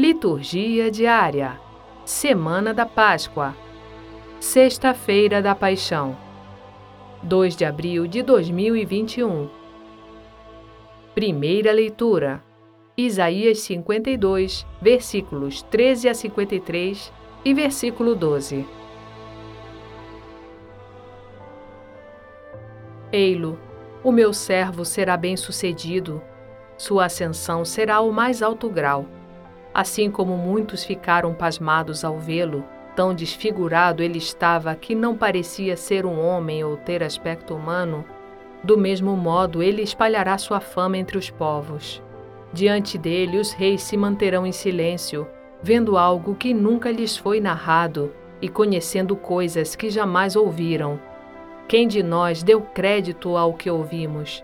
Liturgia diária. Semana da Páscoa. Sexta-feira da Paixão. 2 de abril de 2021. Primeira leitura. Isaías 52, versículos 13 a 53 e versículo 12. Ei-lo, o meu servo será bem-sucedido, sua ascensão será o mais alto grau. Assim como muitos ficaram pasmados ao vê-lo, tão desfigurado ele estava que não parecia ser um homem ou ter aspecto humano, do mesmo modo ele espalhará sua fama entre os povos. Diante dele os reis se manterão em silêncio, vendo algo que nunca lhes foi narrado e conhecendo coisas que jamais ouviram. Quem de nós deu crédito ao que ouvimos?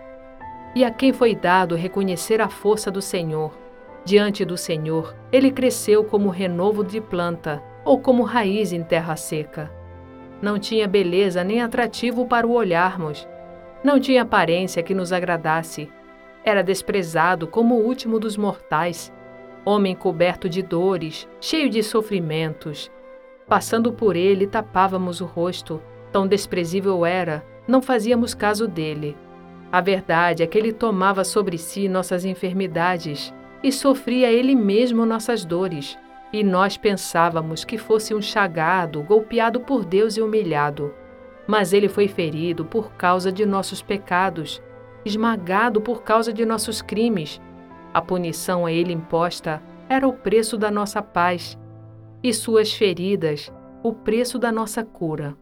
E a quem foi dado reconhecer a força do Senhor? Diante do Senhor, ele cresceu como renovo de planta ou como raiz em terra seca. Não tinha beleza nem atrativo para o olharmos. Não tinha aparência que nos agradasse. Era desprezado como o último dos mortais, homem coberto de dores, cheio de sofrimentos. Passando por ele, tapávamos o rosto, tão desprezível era, não fazíamos caso dele. A verdade é que ele tomava sobre si nossas enfermidades e sofria ele mesmo nossas dores, e nós pensávamos que fosse um chagado, golpeado por Deus e humilhado. Mas ele foi ferido por causa de nossos pecados, esmagado por causa de nossos crimes. A punição a ele imposta era o preço da nossa paz, e suas feridas, o preço da nossa cura.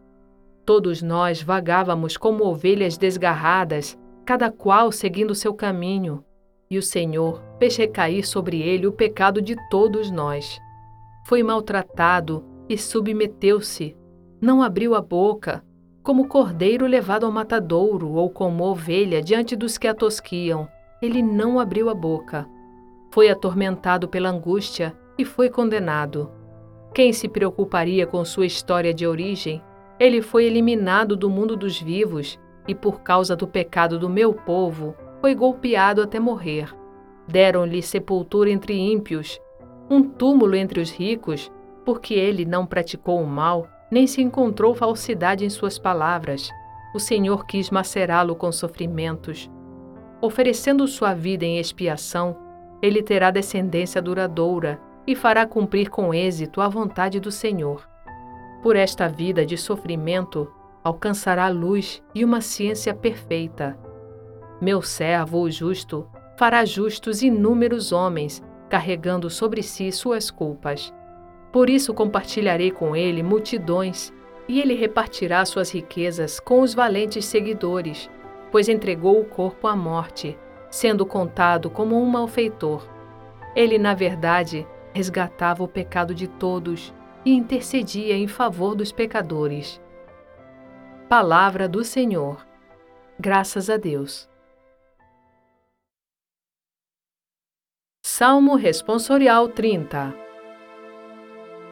Todos nós vagávamos como ovelhas desgarradas, cada qual seguindo seu caminho, e o Senhor fez recair sobre ele o pecado de todos nós. Foi maltratado e submeteu-se, não abriu a boca, como cordeiro levado ao matadouro ou como ovelha diante dos que a tosquiam. Ele não abriu a boca. Foi atormentado pela angústia e foi condenado. Quem se preocuparia com sua história de origem? Ele foi eliminado do mundo dos vivos e, por causa do pecado do meu povo, foi golpeado até morrer. Deram-lhe sepultura entre ímpios, um túmulo entre os ricos, porque ele não praticou o mal, nem se encontrou falsidade em suas palavras. O Senhor quis macerá-lo com sofrimentos. Oferecendo sua vida em expiação, ele terá descendência duradoura e fará cumprir com êxito a vontade do Senhor. Por esta vida de sofrimento, alcançará luz e uma ciência perfeita. Meu servo, o justo, fará justos inúmeros homens, carregando sobre si suas culpas. Por isso compartilharei com ele multidões, e ele repartirá suas riquezas com os valentes seguidores, pois entregou o corpo à morte, sendo contado como um malfeitor. Ele, na verdade, resgatava o pecado de todos e intercedia em favor dos pecadores. Palavra do Senhor. Graças a Deus. Salmo Responsorial 30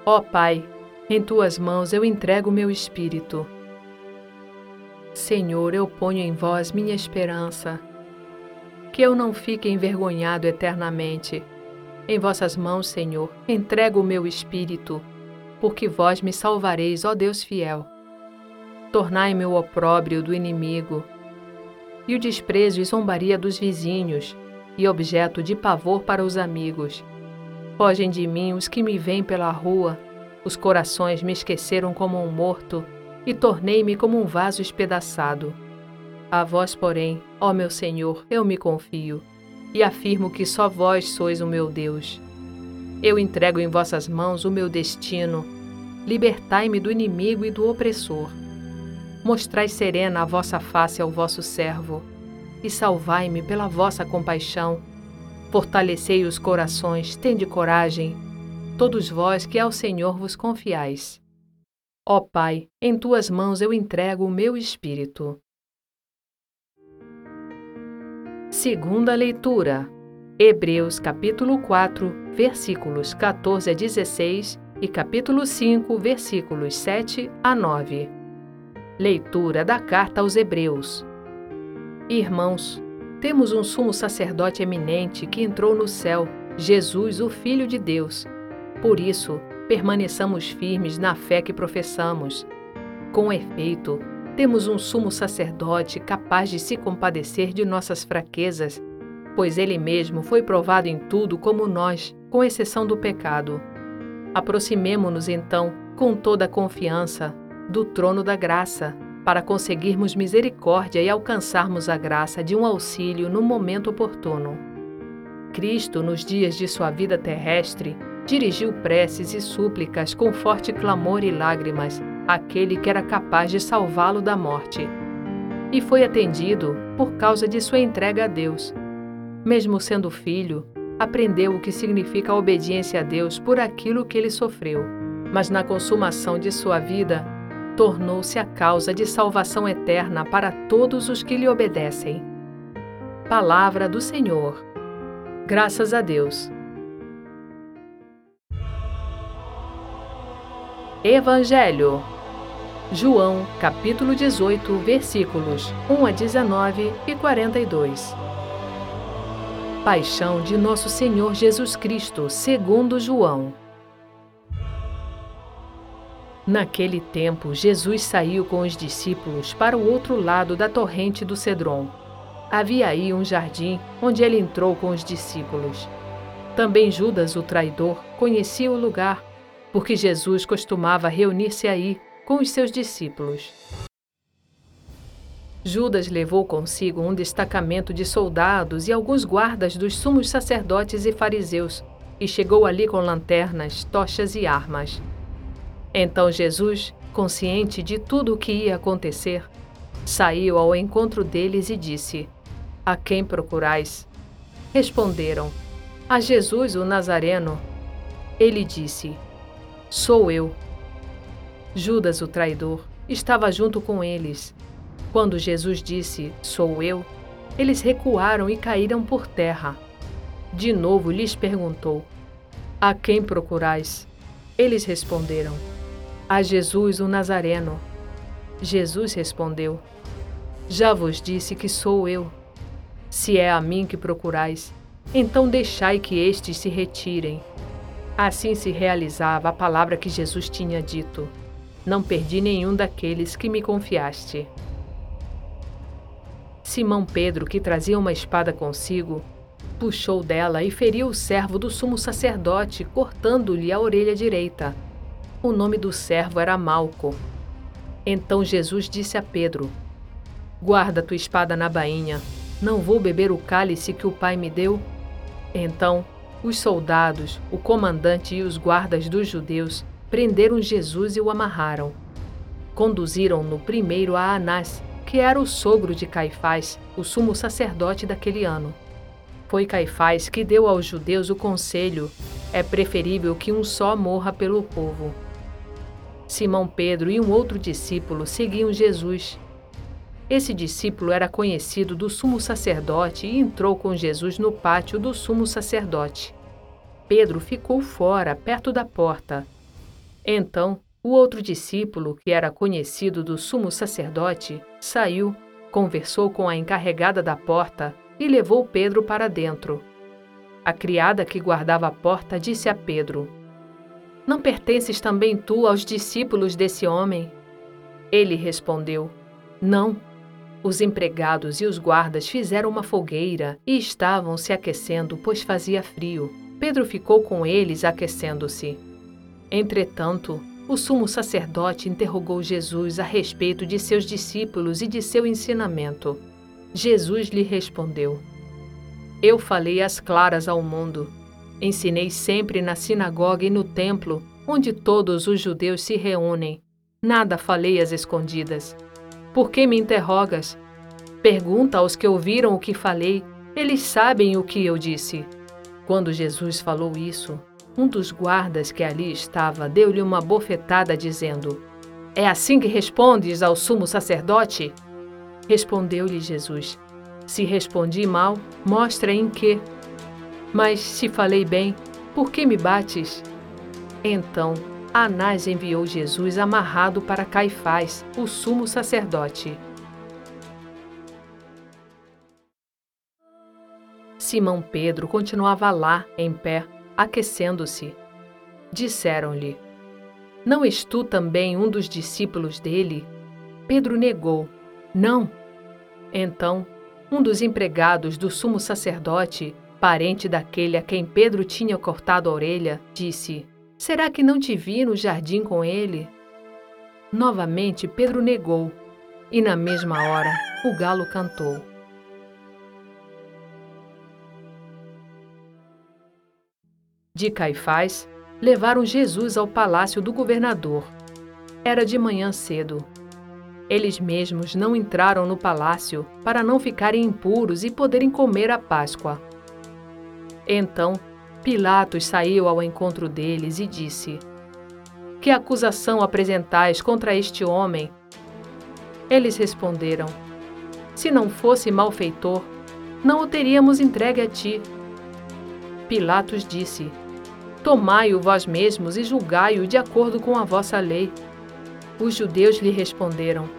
Ó Pai, em tuas mãos eu entrego meu espírito. Senhor, eu ponho em vós minha esperança. Que eu não fique envergonhado eternamente. Em vossas mãos, Senhor, entrego o meu espírito, porque vós me salvareis, ó Deus fiel tornai-me o opróbrio do inimigo, e o desprezo e zombaria dos vizinhos, e objeto de pavor para os amigos. Fogem de mim os que me veem pela rua, os corações me esqueceram como um morto, e tornei-me como um vaso espedaçado. A vós, porém, ó meu Senhor, eu me confio, e afirmo que só vós sois o meu Deus. Eu entrego em vossas mãos o meu destino, libertai-me do inimigo e do opressor mostrai serena a vossa face ao vosso servo, e salvai-me pela vossa compaixão. Fortalecei os corações, tende coragem, todos vós que ao Senhor vos confiais. Ó Pai, em tuas mãos eu entrego o meu espírito. Segunda leitura. Hebreus capítulo 4, versículos 14 a 16 e capítulo 5, versículos 7 a 9. Leitura da Carta aos Hebreus. Irmãos, temos um sumo sacerdote eminente que entrou no céu, Jesus, o Filho de Deus, Por isso, permaneçamos firmes na fé que professamos. Com efeito, temos um sumo sacerdote capaz de se compadecer de nossas fraquezas, pois ele mesmo foi provado em tudo como nós, com exceção do pecado. Aproximemo-nos então, com toda a confiança, do trono da graça, para conseguirmos misericórdia e alcançarmos a graça de um auxílio no momento oportuno. Cristo, nos dias de sua vida terrestre, dirigiu preces e súplicas com forte clamor e lágrimas àquele que era capaz de salvá-lo da morte. E foi atendido por causa de sua entrega a Deus. Mesmo sendo filho, aprendeu o que significa a obediência a Deus por aquilo que ele sofreu. Mas na consumação de sua vida, tornou-se a causa de salvação eterna para todos os que lhe obedecem. Palavra do Senhor. Graças a Deus. Evangelho. João, capítulo 18, versículos 1 a 19 e 42. Paixão de Nosso Senhor Jesus Cristo, segundo João. Naquele tempo, Jesus saiu com os discípulos para o outro lado da torrente do Cedron. Havia aí um jardim onde ele entrou com os discípulos. Também Judas, o traidor, conhecia o lugar porque Jesus costumava reunir-se aí com os seus discípulos. Judas levou consigo um destacamento de soldados e alguns guardas dos sumos sacerdotes e fariseus, e chegou ali com lanternas, tochas e armas. Então Jesus, consciente de tudo o que ia acontecer, saiu ao encontro deles e disse: A quem procurais? Responderam: A Jesus o Nazareno. Ele disse: Sou eu. Judas, o traidor, estava junto com eles. Quando Jesus disse: Sou eu, eles recuaram e caíram por terra. De novo lhes perguntou: A quem procurais? Eles responderam: A Jesus, o Nazareno. Jesus respondeu: Já vos disse que sou eu. Se é a mim que procurais, então deixai que estes se retirem. Assim se realizava a palavra que Jesus tinha dito: Não perdi nenhum daqueles que me confiaste. Simão Pedro, que trazia uma espada consigo, puxou dela e feriu o servo do sumo sacerdote, cortando-lhe a orelha direita. O nome do servo era Malco. Então Jesus disse a Pedro: Guarda tua espada na bainha. Não vou beber o cálice que o Pai me deu? Então os soldados, o comandante e os guardas dos judeus prenderam Jesus e o amarraram. Conduziram-no primeiro a Anás, que era o sogro de Caifás, o sumo sacerdote daquele ano. Foi Caifás que deu aos judeus o conselho: é preferível que um só morra pelo povo. Simão Pedro e um outro discípulo seguiam Jesus esse discípulo era conhecido do sumo sacerdote e entrou com Jesus no pátio do sumo sacerdote. Pedro ficou fora, perto da porta. Então, o outro discípulo, que era conhecido do sumo sacerdote, saiu, conversou com a encarregada da porta e levou Pedro para dentro. A criada que guardava a porta disse a Pedro: Não pertences também tu aos discípulos desse homem? Ele respondeu: Não. Os empregados e os guardas fizeram uma fogueira e estavam se aquecendo, pois fazia frio. Pedro ficou com eles aquecendo-se. Entretanto, o sumo sacerdote interrogou Jesus a respeito de seus discípulos e de seu ensinamento. Jesus lhe respondeu: Eu falei às claras ao mundo. Ensinei sempre na sinagoga e no templo, onde todos os judeus se reúnem. Nada falei às escondidas. Por que me interrogas? Pergunta aos que ouviram o que falei, eles sabem o que eu disse. Quando Jesus falou isso, um dos guardas que ali estava deu-lhe uma bofetada, dizendo: É assim que respondes ao sumo sacerdote? Respondeu-lhe Jesus: Se respondi mal, mostra em que. Mas se falei bem, por que me bates? Então Anás enviou Jesus amarrado para Caifás, o sumo sacerdote. Simão Pedro continuava lá, em pé, aquecendo-se. Disseram-lhe: Não és tu também um dos discípulos dele? Pedro negou: Não. Então, um dos empregados do sumo sacerdote, parente daquele a quem Pedro tinha cortado a orelha, disse: Será que não te vi no jardim com ele? Novamente Pedro negou, e na mesma hora o galo cantou. De Caifás, levaram Jesus ao palácio do governador. Era de manhã cedo. Eles mesmos não entraram no palácio para não ficarem impuros e poderem comer a Páscoa. Então, Pilatos saiu ao encontro deles e disse: Que acusação apresentais contra este homem? Eles responderam: Se não fosse malfeitor, não o teríamos entregue a ti. Pilatos disse: Tomai-o vós mesmos e julgai-o de acordo com a vossa lei. Os judeus lhe responderam: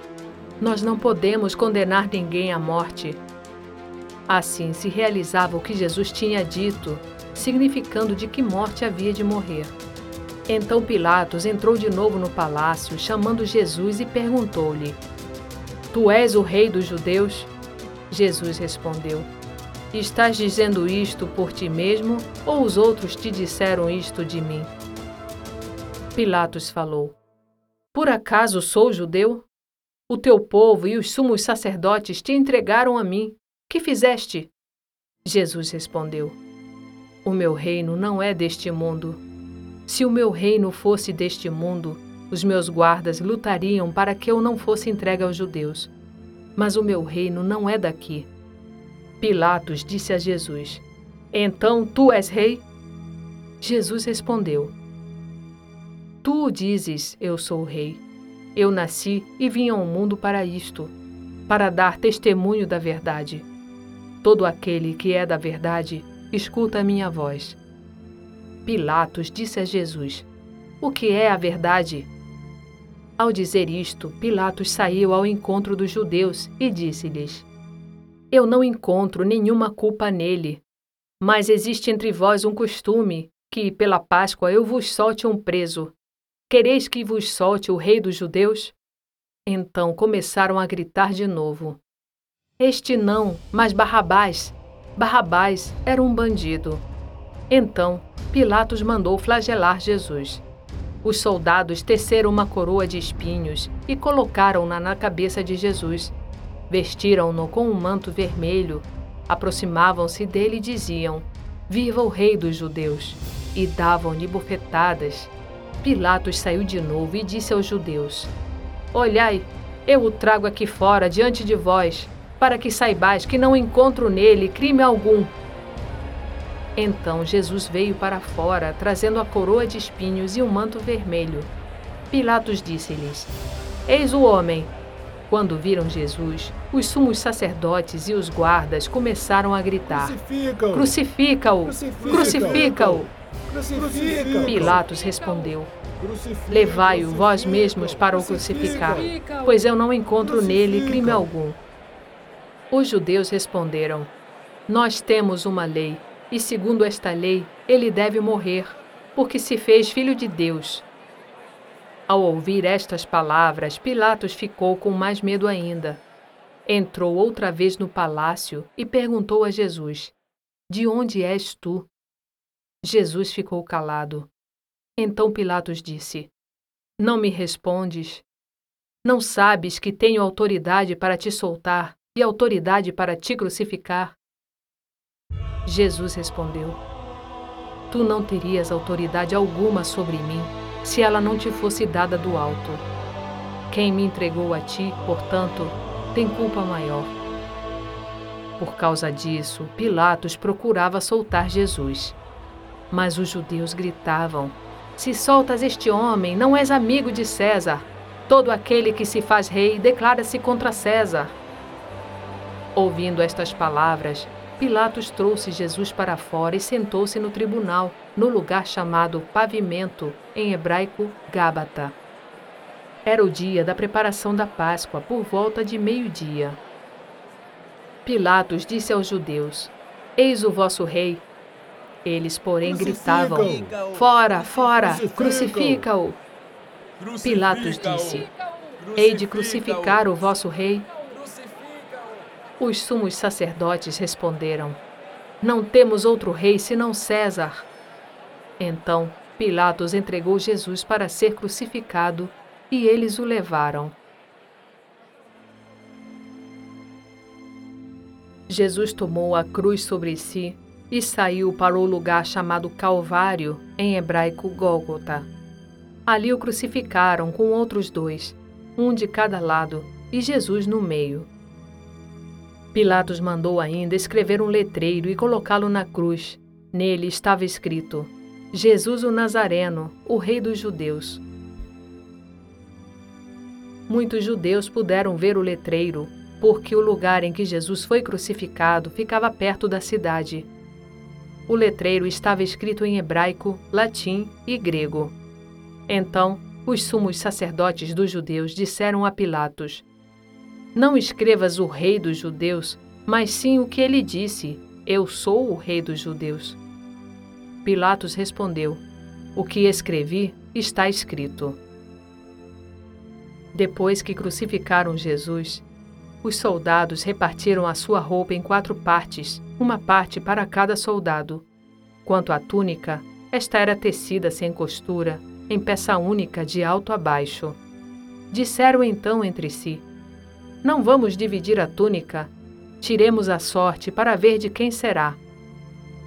Nós não podemos condenar ninguém à morte. Assim se realizava o que Jesus tinha dito significando de que morte havia de morrer. Então Pilatos entrou de novo no palácio, chamando Jesus e perguntou-lhe: Tu és o rei dos judeus? Jesus respondeu: Estás dizendo isto por ti mesmo ou os outros te disseram isto de mim? Pilatos falou: Por acaso sou judeu? O teu povo e os sumos sacerdotes te entregaram a mim. Que fizeste? Jesus respondeu: o meu reino não é deste mundo. Se o meu reino fosse deste mundo, os meus guardas lutariam para que eu não fosse entregue aos judeus. Mas o meu reino não é daqui. Pilatos disse a Jesus: Então tu és rei? Jesus respondeu: Tu dizes, eu sou rei. Eu nasci e vim ao mundo para isto, para dar testemunho da verdade. Todo aquele que é da verdade escuta a minha voz. Pilatos disse a Jesus: O que é a verdade? Ao dizer isto, Pilatos saiu ao encontro dos judeus e disse-lhes: Eu não encontro nenhuma culpa nele. Mas existe entre vós um costume que, pela Páscoa, eu vos solte um preso. Quereis que vos solte o rei dos judeus? Então começaram a gritar de novo: Este não, mas Barrabás. Barrabás era um bandido. Então, Pilatos mandou flagelar Jesus. Os soldados teceram uma coroa de espinhos e colocaram-na na cabeça de Jesus. Vestiram-no com um manto vermelho, aproximavam-se dele e diziam: Viva o Rei dos Judeus! E davam-lhe bofetadas. Pilatos saiu de novo e disse aos judeus: Olhai, eu o trago aqui fora diante de vós para que saibais que não encontro nele crime algum. Então Jesus veio para fora, trazendo a coroa de espinhos e o um manto vermelho. Pilatos disse-lhes: Eis o homem. Quando viram Jesus, os sumos sacerdotes e os guardas começaram a gritar: Crucifica-o! Crucifica-o! Crucifica-o! Crucifica Pilatos respondeu: Levai-o vós mesmos para o crucificar, pois eu não encontro nele crime algum. Os judeus responderam: Nós temos uma lei, e segundo esta lei, ele deve morrer, porque se fez filho de Deus. Ao ouvir estas palavras, Pilatos ficou com mais medo ainda. Entrou outra vez no palácio e perguntou a Jesus: De onde és tu? Jesus ficou calado. Então Pilatos disse: Não me respondes? Não sabes que tenho autoridade para te soltar e autoridade para te crucificar? Jesus respondeu: Tu não terias autoridade alguma sobre mim se ela não te fosse dada do alto. Quem me entregou a ti, portanto, tem culpa maior. Por causa disso, Pilatos procurava soltar Jesus. Mas os judeus gritavam: Se soltas este homem, não és amigo de César. Todo aquele que se faz rei declara-se contra César. Ouvindo estas palavras, Pilatos trouxe Jesus para fora e sentou-se no tribunal, no lugar chamado Pavimento, em hebraico Gábata. Era o dia da preparação da Páscoa, por volta de meio-dia. Pilatos disse aos judeus: Eis o vosso rei. Eles, porém, gritavam: Fora, fora, crucifica-o! Pilatos disse: Hei de crucificar o vosso rei? Os sumos sacerdotes responderam: Não temos outro rei senão César. Então Pilatos entregou Jesus para ser crucificado e eles o levaram. Jesus tomou a cruz sobre si e saiu para o lugar chamado Calvário, em hebraico Gólgota. Ali o crucificaram com outros dois, um de cada lado, e Jesus no meio. Pilatos mandou ainda escrever um letreiro e colocá-lo na cruz. Nele estava escrito: Jesus o Nazareno, o Rei dos Judeus. Muitos judeus puderam ver o letreiro, porque o lugar em que Jesus foi crucificado ficava perto da cidade. O letreiro estava escrito em hebraico, latim e grego. Então, os sumos sacerdotes dos judeus disseram a Pilatos: Não escrevas o rei dos judeus, mas sim o que ele disse: Eu sou o rei dos judeus. Pilatos respondeu: O que escrevi está escrito. Depois que crucificaram Jesus, os soldados repartiram a sua roupa em quatro partes, uma parte para cada soldado. Quanto à túnica, esta era tecida sem costura, em peça única de alto a baixo. Disseram então entre si: Não vamos dividir a túnica, tiremos a sorte para ver de quem será.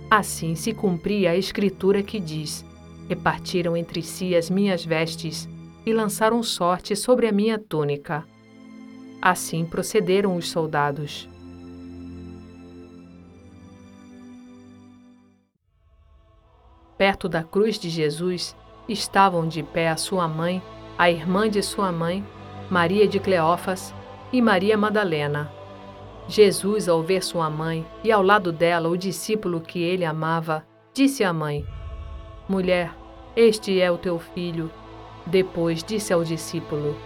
Assim se cumpria a escritura que diz: Repartiram entre si as minhas vestes e lançaram sorte sobre a minha túnica. Assim procederam os soldados. Perto da cruz de Jesus estavam de pé a sua mãe, a irmã de sua mãe, Maria de Cleófas e Maria Madalena. Jesus, ao ver sua mãe e ao lado dela o discípulo que ele amava, disse à mãe: Mulher, este é o teu filho. Depois disse ao discípulo: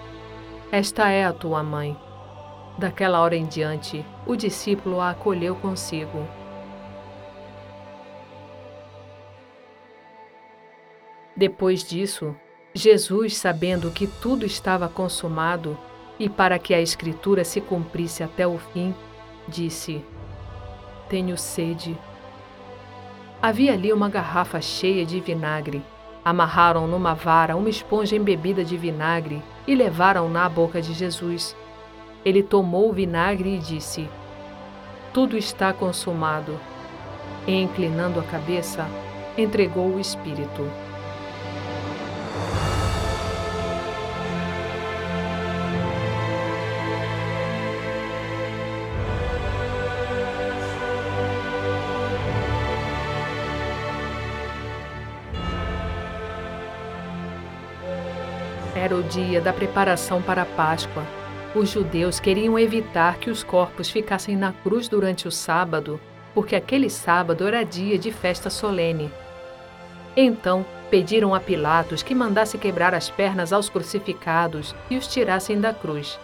Esta é a tua mãe. Daquela hora em diante, o discípulo a acolheu consigo. Depois disso, Jesus, sabendo que tudo estava consumado e para que a Escritura se cumprisse até o fim, disse: Tenho sede. Havia ali uma garrafa cheia de vinagre. Amarraram numa vara uma esponja embebida de vinagre e levaram-na à boca de Jesus. Ele tomou o vinagre e disse: Tudo está consumado. E, inclinando a cabeça, entregou o Espírito. Era o dia da preparação para a Páscoa. Os judeus queriam evitar que os corpos ficassem na cruz durante o sábado, porque aquele sábado era dia de festa solene. Então, pediram a Pilatos que mandasse quebrar as pernas aos crucificados e os tirassem da cruz.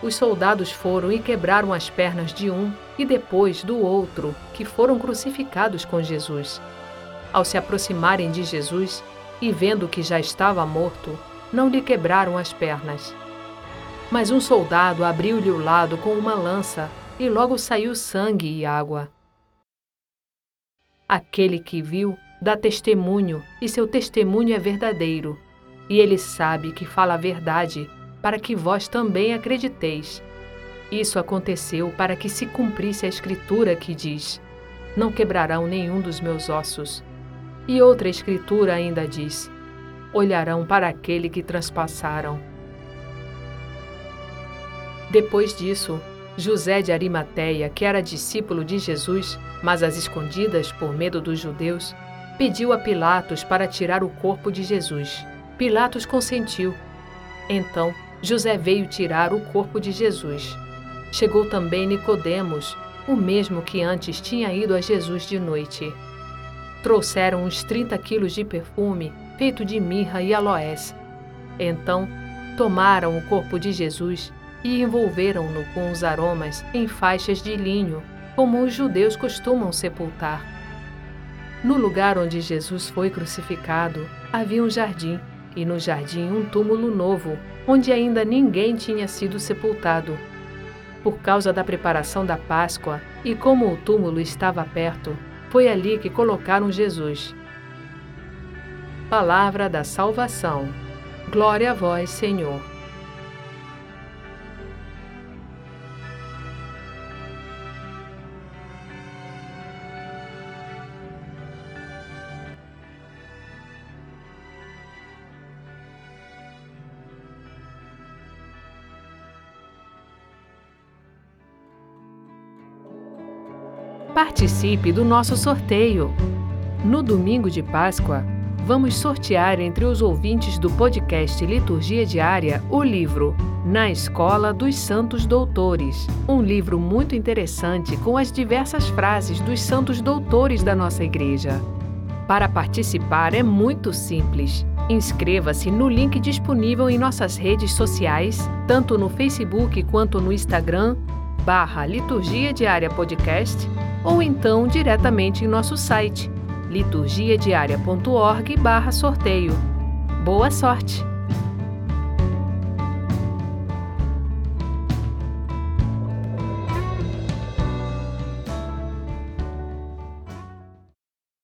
Os soldados foram e quebraram as pernas de um e depois do outro, que foram crucificados com Jesus. Ao se aproximarem de Jesus e vendo que já estava morto, não lhe quebraram as pernas. Mas um soldado abriu-lhe o lado com uma lança e logo saiu sangue e água. Aquele que viu dá testemunho e seu testemunho é verdadeiro, e ele sabe que fala a verdade, para que vós também acrediteis. Isso aconteceu para que se cumprisse a escritura que diz: Não quebrarão nenhum dos meus ossos. E outra escritura ainda diz: olharão para aquele que transpassaram. Depois disso, José de Arimateia, que era discípulo de Jesus, mas às escondidas por medo dos judeus, pediu a Pilatos para tirar o corpo de Jesus. Pilatos consentiu. Então, José veio tirar o corpo de Jesus. Chegou também Nicodemos, o mesmo que antes tinha ido a Jesus de noite. Trouxeram uns 30 quilos de perfume feito de mirra e aloés. Então, tomaram o corpo de Jesus e envolveram-no com os aromas em faixas de linho, como os judeus costumam sepultar. No lugar onde Jesus foi crucificado, havia um jardim, e no jardim um túmulo novo, onde ainda ninguém tinha sido sepultado. Por causa da preparação da Páscoa e como o túmulo estava perto, foi ali que colocaram Jesus. Palavra da Salvação. Glória a vós, Senhor. Participe do nosso sorteio. No domingo de Páscoa, vamos sortear entre os ouvintes do podcast Liturgia Diária o livro Na Escola dos Santos Doutores, um livro muito interessante com as diversas frases dos santos doutores da nossa igreja. Para participar é muito simples. Inscreva-se no link disponível em nossas redes sociais, tanto no Facebook quanto no Instagram, barra Liturgia Diária Podcast ou então diretamente em nosso site liturgiadiaria.org/sorteio. Boa sorte!